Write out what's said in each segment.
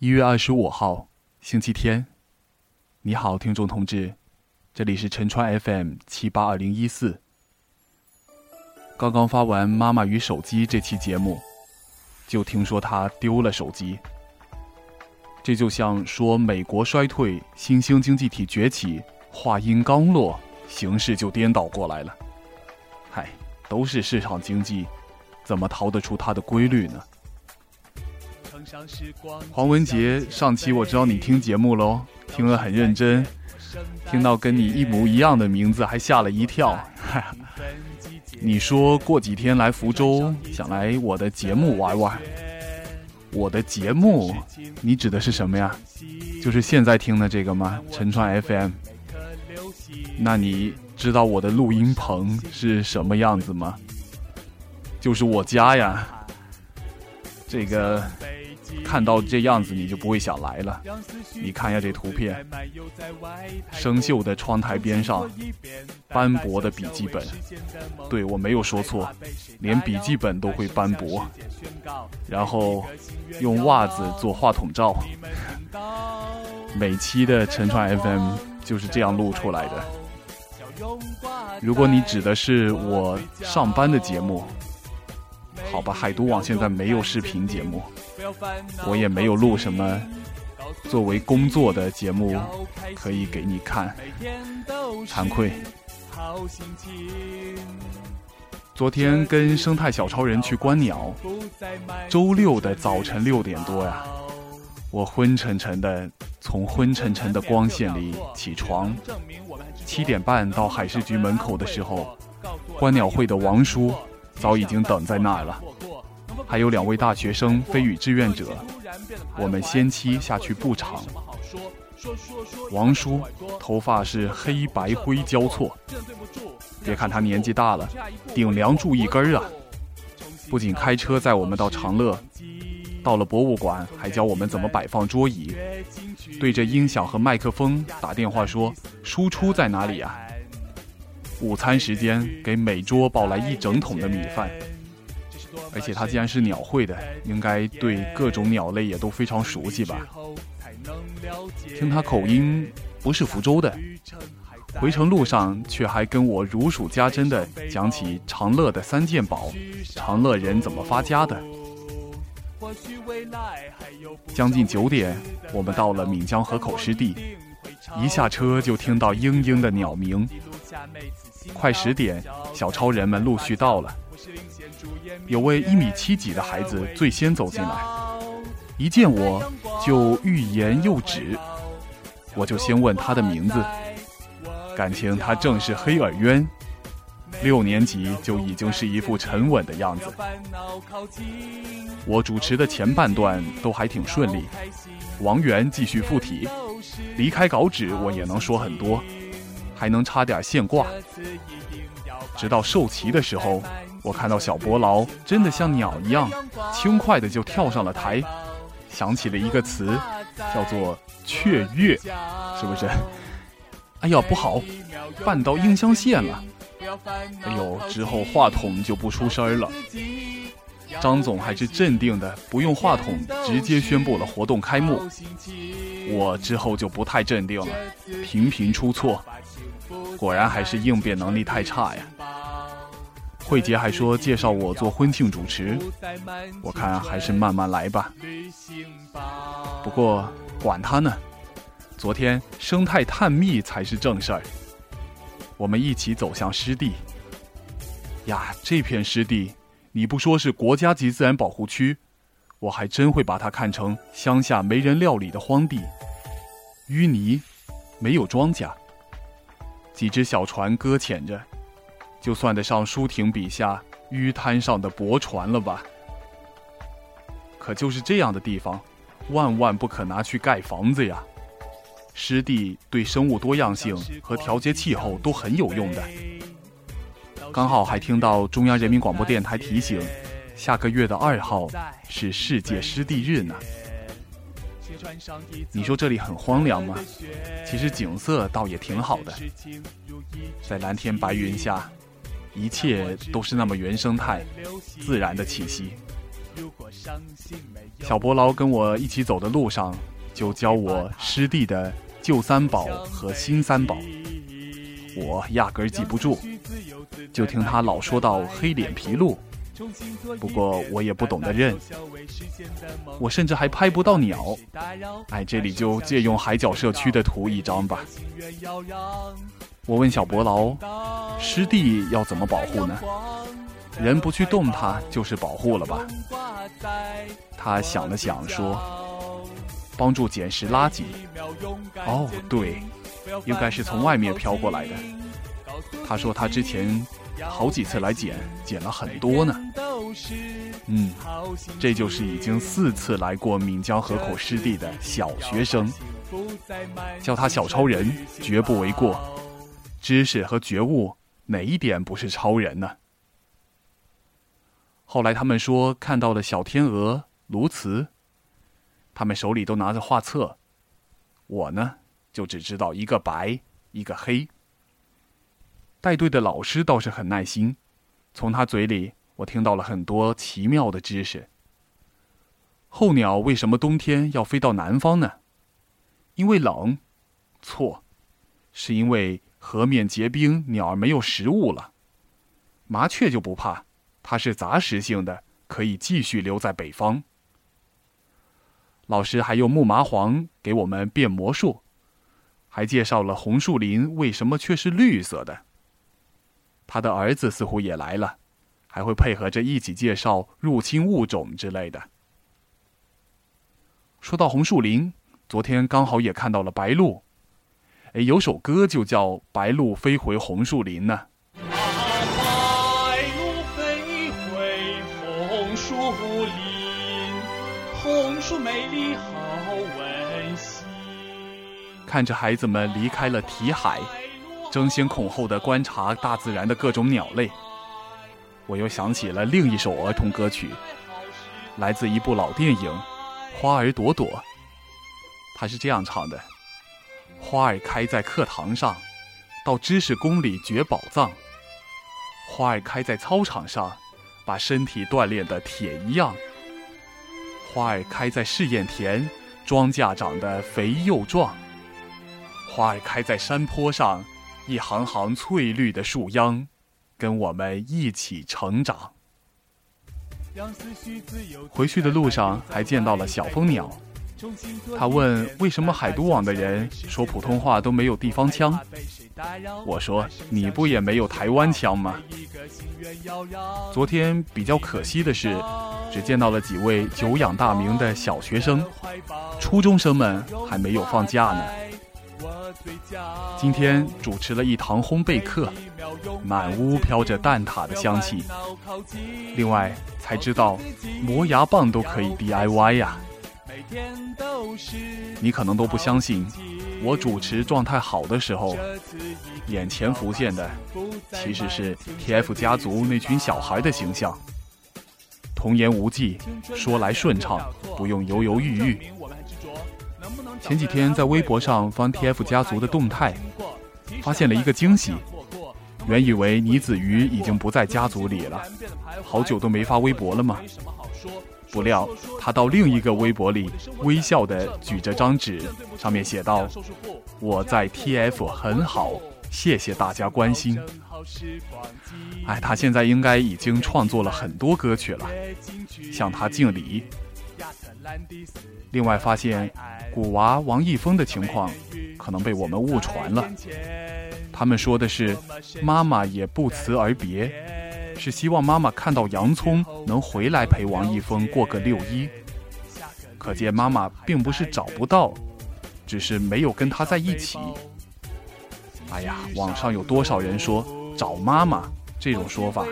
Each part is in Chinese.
一月二十五号，星期天。你好，听众同志，这里是陈川 FM 七八二零一四。刚刚发完《妈妈与手机》这期节目，就听说她丢了手机。这就像说美国衰退、新兴经济体崛起，话音刚落，形势就颠倒过来了。嗨，都是市场经济，怎么逃得出它的规律呢？黄文杰，上期我知道你听节目喽，听了很认真，听到跟你一模一样的名字还吓了一跳。你说过几天来福州，想来我的节目玩玩。我的节目，你指的是什么呀？就是现在听的这个吗？陈川 FM。那你知道我的录音棚是什么样子吗？就是我家呀。这个。看到这样子，你就不会想来了。你看一下这图片，生锈的窗台边上，斑驳的笔记本。对我没有说错，连笔记本都会斑驳。然后用袜子做话筒罩。每期的陈川 FM 就是这样录出来的。如果你指的是我上班的节目，好吧，海都网现在没有视频节目。我也没有录什么作为工作的节目可以给你看，惭愧。昨天跟生态小超人去观鸟，周六的早晨六点多呀，我昏沉沉的从昏沉沉的光线里起床，七点半到海事局门口的时候，观鸟会的王叔早已经等在那儿了。还有两位大学生飞羽志愿者，我们先期下去布场。王叔头发是黑白灰交错，别看他年纪大了，顶梁柱一根儿啊！不仅开车载我们到长乐，到了博物馆还教我们怎么摆放桌椅，对着音响和麦克风打电话说输出在哪里啊？午餐时间给每桌抱来一整桶的米饭。而且他既然是鸟会的，应该对各种鸟类也都非常熟悉吧？听他口音不是福州的，回程路上却还跟我如数家珍的讲起长乐的三件宝，长乐人怎么发家的。将近九点，我们到了闽江河口湿地，一下车就听到嘤嘤的鸟鸣。快十点，小超人们陆续到了。有位一米七几的孩子最先走进来，一见我就欲言又止，我就先问他的名字，感情他正是黑耳渊，六年级就已经是一副沉稳的样子。我主持的前半段都还挺顺利，王源继续附体，离开稿纸我也能说很多，还能插点现挂，直到受旗的时候。我看到小伯劳真的像鸟一样轻快的就跳上了台，想起了一个词，叫做雀跃，是不是？哎呀，不好，绊到音箱线了！哎呦，之后话筒就不出声了。张总还是镇定的，不用话筒直接宣布了活动开幕。我之后就不太镇定了，频频出错，果然还是应变能力太差呀。慧杰还说介绍我做婚庆主持，我看还是慢慢来吧。不过管他呢，昨天生态探秘才是正事儿。我们一起走向湿地。呀，这片湿地，你不说是国家级自然保护区，我还真会把它看成乡下没人料理的荒地。淤泥，没有庄稼，几只小船搁浅着。就算得上舒婷笔下淤滩上的驳船了吧？可就是这样的地方，万万不可拿去盖房子呀！湿地对生物多样性和调节气候都很有用的。刚好还听到中央人民广播电台提醒，下个月的二号是世界湿地日呢。你说这里很荒凉吗？其实景色倒也挺好的，在蓝天白云下。一切都是那么原生态、自然的气息。小伯劳跟我一起走的路上，就教我师弟的旧三宝和新三宝，我压根儿记不住，就听他老说到黑脸皮鹿。不过我也不懂得认，我甚至还拍不到鸟。哎，这里就借用海角社区的图一张吧。我问小伯劳，湿地要怎么保护呢？人不去动它，就是保护了吧？他想了想说，帮助捡拾垃圾。哦，对，应该是从外面飘过来的。他说他之前。好几次来捡，捡了很多呢。嗯，这就是已经四次来过闽江河口湿地的小学生，叫他小超人绝不为过。知识和觉悟哪一点不是超人呢？后来他们说看到了小天鹅、鸬鹚，他们手里都拿着画册，我呢就只知道一个白，一个黑。带队的老师倒是很耐心，从他嘴里我听到了很多奇妙的知识。候鸟为什么冬天要飞到南方呢？因为冷？错，是因为河面结冰，鸟儿没有食物了。麻雀就不怕，它是杂食性的，可以继续留在北方。老师还用木麻黄给我们变魔术，还介绍了红树林为什么却是绿色的。他的儿子似乎也来了，还会配合着一起介绍入侵物种之类的。说到红树林，昨天刚好也看到了白鹭，哎，有首歌就叫《白鹭飞回红树林》呢。白鹭飞回红树林，红树美丽好温馨。看着孩子们离开了题海。争先恐后的观察大自然的各种鸟类，我又想起了另一首儿童歌曲，来自一部老电影《花儿朵朵》。它是这样唱的：“花儿开在课堂上，到知识宫里掘宝藏；花儿开在操场上，把身体锻炼的铁一样；花儿开在试验田，庄稼长得肥又壮；花儿开在山坡上。”一行行翠绿的树秧，跟我们一起成长。回去的路上还见到了小蜂鸟，他问为什么海都网的人说普通话都没有地方腔。我说你不也没有台湾腔吗？昨天比较可惜的是，只见到了几位久仰大名的小学生，初中生们还没有放假呢。今天主持了一堂烘焙课，满屋飘着蛋挞的香气。另外才知道磨牙棒都可以 DIY 呀！你可能都不相信，我主持状态好的时候，眼前浮现的其实是 TF 家族那群小孩的形象，童言无忌，说来顺畅，不用犹犹豫豫。前几天在微博上翻 TF 家族的动态，发现了一个惊喜。原以为倪子瑜已经不在家族里了，好久都没发微博了吗？不料他到另一个微博里微笑的举着张纸，上面写道：“我在 TF 很好，谢谢大家关心。”哎，他现在应该已经创作了很多歌曲了，向他敬礼。另外发现。古娃王一峰的情况可能被我们误传了，他们说的是妈妈也不辞而别，是希望妈妈看到洋葱能回来陪王一峰过个六一。可见妈妈并不是找不到，只是没有跟他在一起。哎呀，网上有多少人说找妈妈这种说法，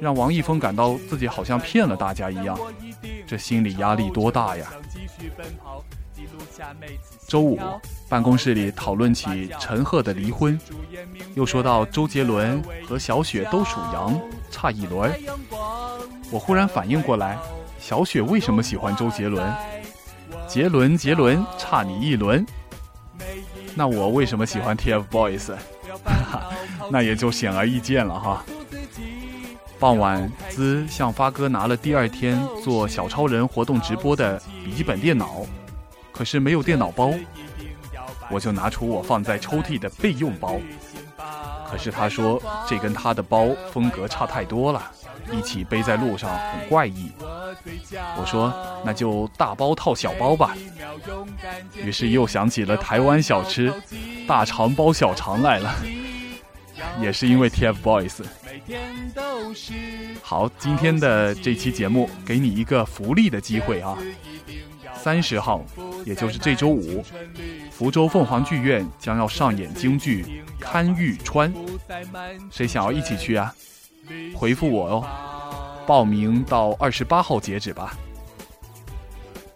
让王一峰感到自己好像骗了大家一样，这心理压力多大呀！周五，办公室里讨论起陈赫的离婚，又说到周杰伦和小雪都属羊，差一轮。我忽然反应过来，小雪为什么喜欢周杰伦？杰伦，杰伦，差你一轮。那我为什么喜欢 TFBOYS？哈哈，那也就显而易见了哈。傍晚，兹向发哥拿了第二天做小超人活动直播的笔记本电脑，可是没有电脑包，我就拿出我放在抽屉的备用包，可是他说这跟他的包风格差太多了，一起背在路上很怪异。我说那就大包套小包吧，于是又想起了台湾小吃大肠包小肠来了。也是因为 TFBOYS。好，今天的这期节目给你一个福利的机会啊！三十号，也就是这周五，福州凤凰剧院将要上演京剧《堪玉川》，谁想要一起去啊？回复我哦，报名到二十八号截止吧。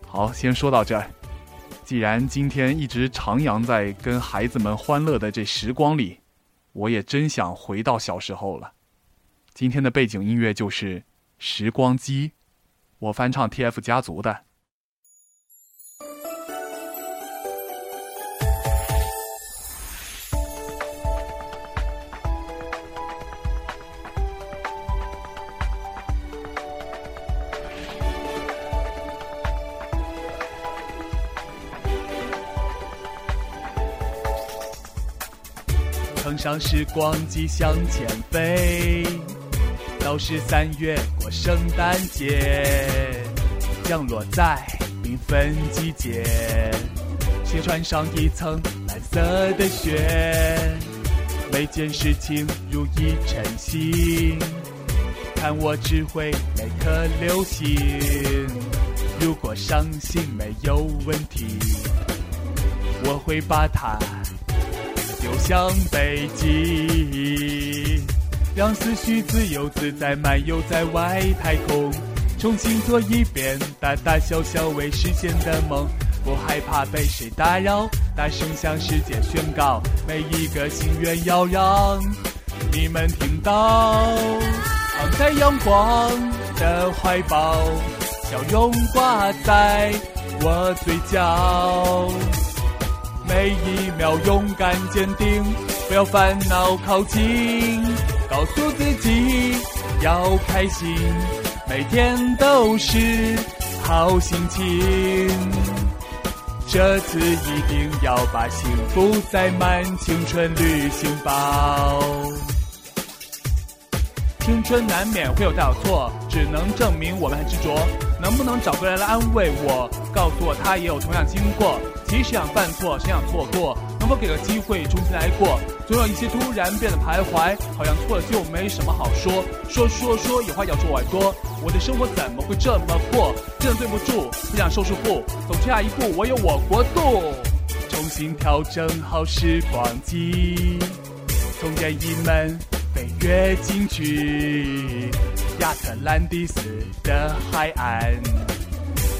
好，先说到这儿。既然今天一直徜徉在跟孩子们欢乐的这时光里。我也真想回到小时候了。今天的背景音乐就是《时光机》，我翻唱 TF 家族的。乘上时光机向前飞，到十三月过圣诞节，降落在缤纷季节，先穿上一层蓝色的雪，每件事情如一晨星，看我只会每颗流星，如果伤心没有问题，我会把它。流向北极，让思绪自由自在漫游在外太空，重新做一遍大大小小未实现的梦，不害怕被谁打扰，大声向世界宣告，每一个心愿要让你们听到。躺在阳光的怀抱，笑容挂在我嘴角。每一秒勇敢坚定，不要烦恼靠近，告诉自己要开心，每天都是好心情。这次一定要把幸福塞满青春旅行包。青春难免会有大错，只能证明我们很执着。能不能找个人来安慰我，告诉我他也有同样经过？即使想犯错，谁想错过？能否给个机会重新来过？总有一些突然变得徘徊，好像错了就没什么好说。说说说，有话要说耳朵。我的生活怎么会这么破？真的对不住，不想受束缚，走下一步，我有我国度。重新调整好时光机，从电影门飞跃进去，亚特兰蒂斯的海岸。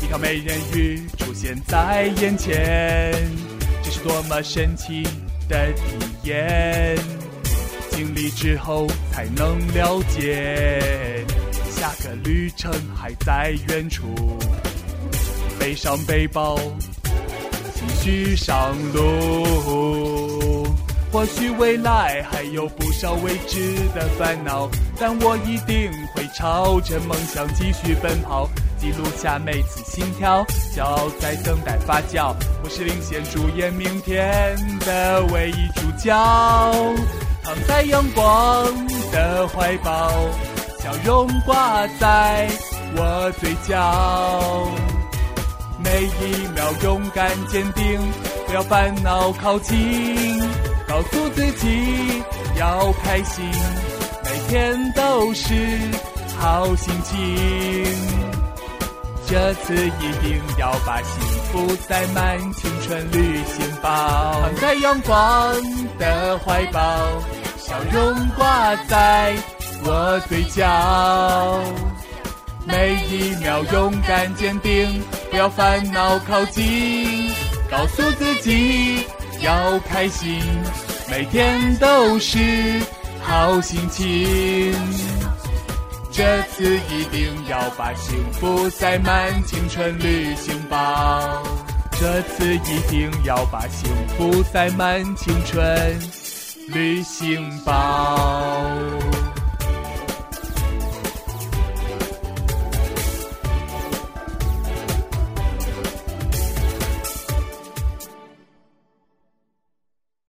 一条美人鱼出现在眼前，这是多么神奇的体验！经历之后才能了解，下个旅程还在远处。背上背包，继续上路。或许未来还有不少未知的烦恼，但我一定会朝着梦想继续奔跑。记录下每次心跳，骄傲在等待发酵。我是领衔主演明天的唯一主角，躺在阳光的怀抱，笑容挂在我嘴角。每一秒勇敢坚定，不要烦恼靠近，告诉自己要开心，每天都是好心情。这次一定要把幸福塞满青春旅行包，躺在阳光的怀抱，笑容挂在我嘴角。每一秒勇敢坚定，不要烦恼靠近，告诉自己要开心，每天都是好心情。这次一定要把幸福塞满青春旅行包。这次一定要把幸福塞满青春旅行包。